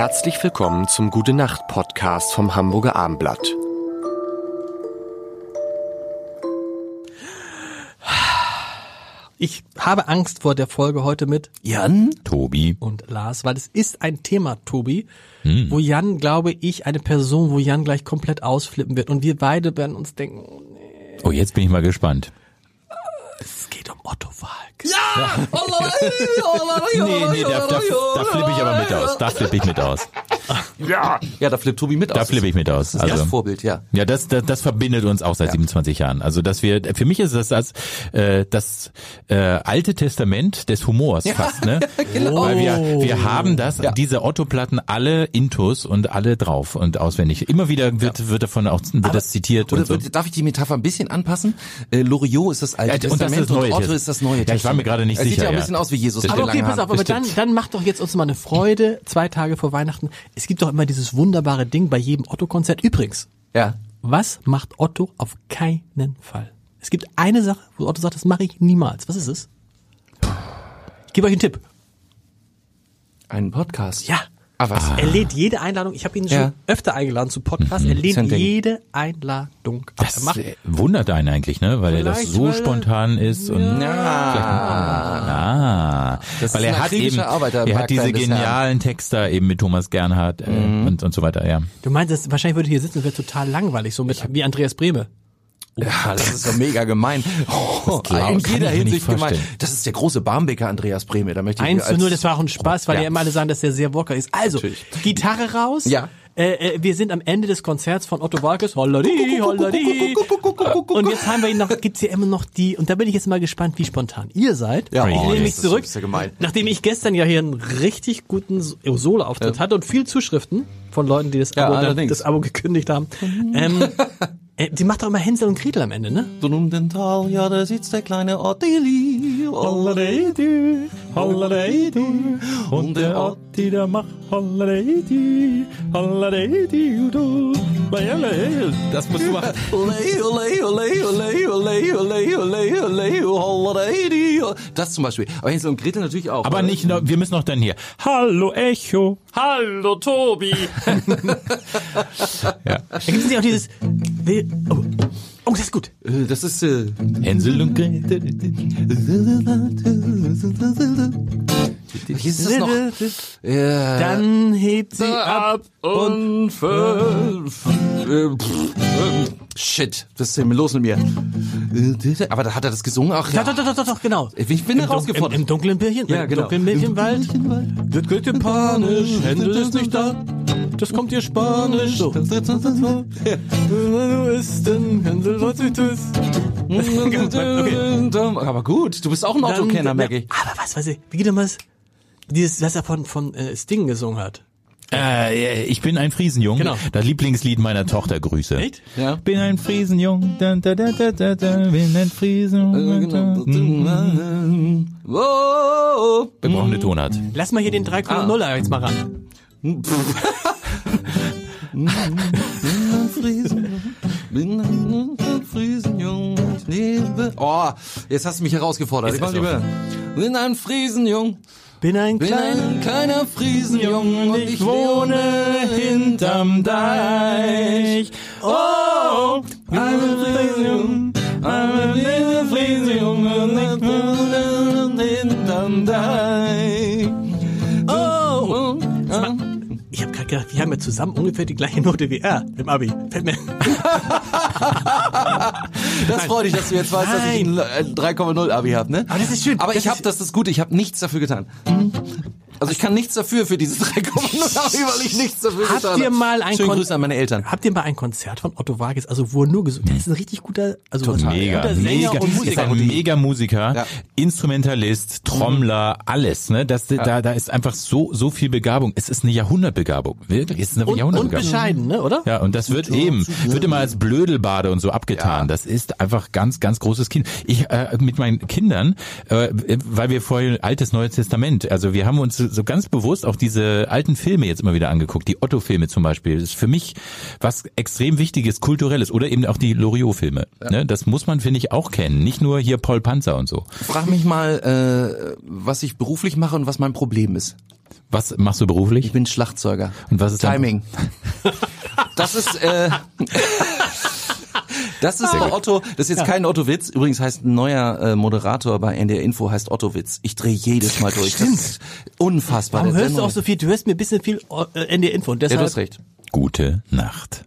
Herzlich willkommen zum Gute Nacht Podcast vom Hamburger Armblatt. Ich habe Angst vor der Folge heute mit Jan? Tobi. und Lars, weil es ist ein Thema, Tobi, wo Jan, glaube ich, eine Person, wo Jan gleich komplett ausflippen wird. Und wir beide werden uns denken, oh nee, Oh, jetzt bin ich mal gespannt. Otto Walk. Nee, nee, da, da, da flippe ich aber mit aus. Da flippe ich mit aus. Ja. Ja, da flippt Tobi mit aus. Da flippe ich mit aus. Das ist das Also, Vorbild, ja. ja, das, das, das verbindet uns auch seit 27 Jahren. Also, dass wir, für mich ist das das, äh, das äh, alte Testament des Humors fast, ne? genau. Weil wir, wir haben das, Ja. diese Otto-Platten alle intus und alle drauf und auswendig. Immer wieder wird, wird davon auch, wird das zitiert Oder und so. wird- darf ich die Metapher ein bisschen anpassen? Äh, Loriot ist das Alte Ja, und das ist Testament das Neue Otto Test- ist das Neue Ja, ich war Testament. mir gerade nicht er Sieht sicher, ja ein ja. bisschen aus wie Jesus. Aber okay, pass auf, aber dann, dann macht doch jetzt uns mal eine Freude, zwei Tage vor Weihnachten. Es gibt doch immer dieses wunderbare Ding bei jedem Otto-Konzert. Übrigens, Ja. was macht Otto auf keinen Fall? Es gibt eine Sache, wo Otto sagt, das mache ich niemals. Was ist es? Ich gebe euch einen Tipp. Einen Podcast. Ja. Ah, was? Er lädt jede Einladung, ich habe ihn schon Ja. öfter eingeladen zu Podcasts, er lehnt ein Ding. jede Einladung ab. Das Er macht, äh, wundert einen eigentlich, ne? Weil er das so weil er- spontan ist und ah, Das weil ist er eine hat eben, er hat diese genialen Texter eben mit Thomas Gernhardt äh, und, und so weiter, ja. du meinst, das, wahrscheinlich würde ich hier sitzen, das wäre total langweilig, so mit, wie Andreas Brehme. Ja, das ist doch mega gemein. Oh, glaub- in jeder Hinsicht gemein. Das ist der große Barmbeker Andreas Brehme. Da möchte ich 1 zu als- 0, das war auch ein Spaß, weil Ja. ja immer alle sagen, dass der sehr wocker ist. Also, Natürlich. Gitarre raus. Ja. Äh, äh, wir sind am Ende des Konzerts von Otto Walkes. Holladi, holladi. Und jetzt haben wir ihn noch, gibt's hier immer noch die, und da bin ich jetzt mal gespannt, wie spontan ihr seid. Ja, ich oh, nehme mich das zurück. ist ja. Nachdem ich gestern ja hier einen richtig guten So- Solo-Auftritt hatte und viel Zuschriften von Leuten, die das Ja, Abo, das Abo gekündigt haben. ähm, äh, die macht doch immer Hänsel und Gretel am Ende, ne? So um den Tal, ja, da sitzt der kleine Ottili. Holladi, und der Otti, der macht Holladi, Holladi, du. Das musst du machen. Das zum Beispiel. Aber Hänsel und Gretel natürlich auch. Aber oder? nicht, noch, wir müssen noch dann hier. Hallo Echo. Hallo Tobi. Ja. Da gibt es ja auch dieses. Oh, oh, das ist gut. Äh, Das ist, äh, Hänsel und Gretel. wie ist das noch? Ja. Dann hebt sie ab. und fünf. Äh, Shit, was ist denn los mit mir? Äh, Aber da hat er das gesungen auch. Doch, doch, doch, doch, doch, genau. Ich bin Im, im, Im dunklen Bärchen, Ja, im genau. dunklen Mädchenwald. Im Wird Goethe panisch, Händel ist nicht da. Das kommt dir Spanisch. So. Du ist denn Händel, was du tust. Okay. Aber gut, du bist auch ein Autokenner, merke ich. Aber was weiß ich, wie geht denn was? Dieses, was er von, von äh, Sting gesungen hat. Äh, ich bin ein Friesenjung. Genau. Das Lieblingslied meiner Tochter Grüße. Echt? Ja. Bin ein Friesenjung, da, da, da, da, da, da, bin ein Friesenjung. Mhm. Oh, Wir brauchen eine Tonart. Lass mal hier den 3,0 jetzt mal ran. bin ein Friesenjung, ich lebe. Oh, jetzt hast du mich herausgefordert. Ist Ich lieber. Bin ein Friesenjung, Bin ein bin kleiner. ein kleiner Friesenjung und ich wohne hinterm Deich. Oh, ein Friesenjung, ein Friesenjung und ich wohne hinterm Deich. Gedacht, wir haben ja zusammen ungefähr die gleiche Note wie er im Abi. Fällt mir. Das freut dich, dass du jetzt weißt, dass ich ein äh, 3,0 Abi habe, ne? Aber das ist schön. Aber Das ich habe das ist gut, ich habe nichts dafür getan. Also ich kann nichts dafür für dieses 3,0 Abi, weil ich nichts dafür Habt getan ihr habe. mal ein Schönen Kon- Grüße an meine Eltern. Habt ihr mal ein Konzert von Otto Wages, also wo er nur gesungen Das ist ein richtig guter, also was- Mega, guter Sänger mega, und ist Musiker. ein mega Musiker, Ja. Instrumentalist, Trommler, alles, ne? Das, da, da ist einfach so, so viel Begabung. Es ist eine Jahrhundertbegabung. Wirklich, es ist eine Und, und Jahrhundertbegabung. bescheiden, ne, oder? Ja, und das wird eben, wird immer als Blödelbade und so abgetan. Das ist einfach ganz, ganz großes Kind. Ich, äh, mit meinen Kindern, äh, weil wir vorhin altes Neues Testament, also wir haben uns so ganz bewusst auch diese alten Filme jetzt immer wieder angeguckt, die Otto-Filme zum Beispiel. Das ist für mich was extrem Wichtiges, Kulturelles oder eben auch die Loriot-Filme. Ne? Das muss man, finde ich, auch kennen. Nicht nur hier Paul Panzer und so. Frag mich mal, äh, was ich beruflich mache und was mein Problem ist. Was machst du beruflich? Ich bin Schlagzeuger. Und was ist Timing? Das ist äh, das ist bei Otto. Das ist jetzt kein Otto-Witz. Übrigens heißt ein neuer äh, Moderator bei NDR Info heißt Otto-Witz. Ich drehe jedes Mal durch. Das ist unfassbar. Warum Der- hörst du der auch so viel? Du hörst mir ein bisschen viel äh, NDR Info. Und Ja, deshalb du hast recht. Gute Nacht.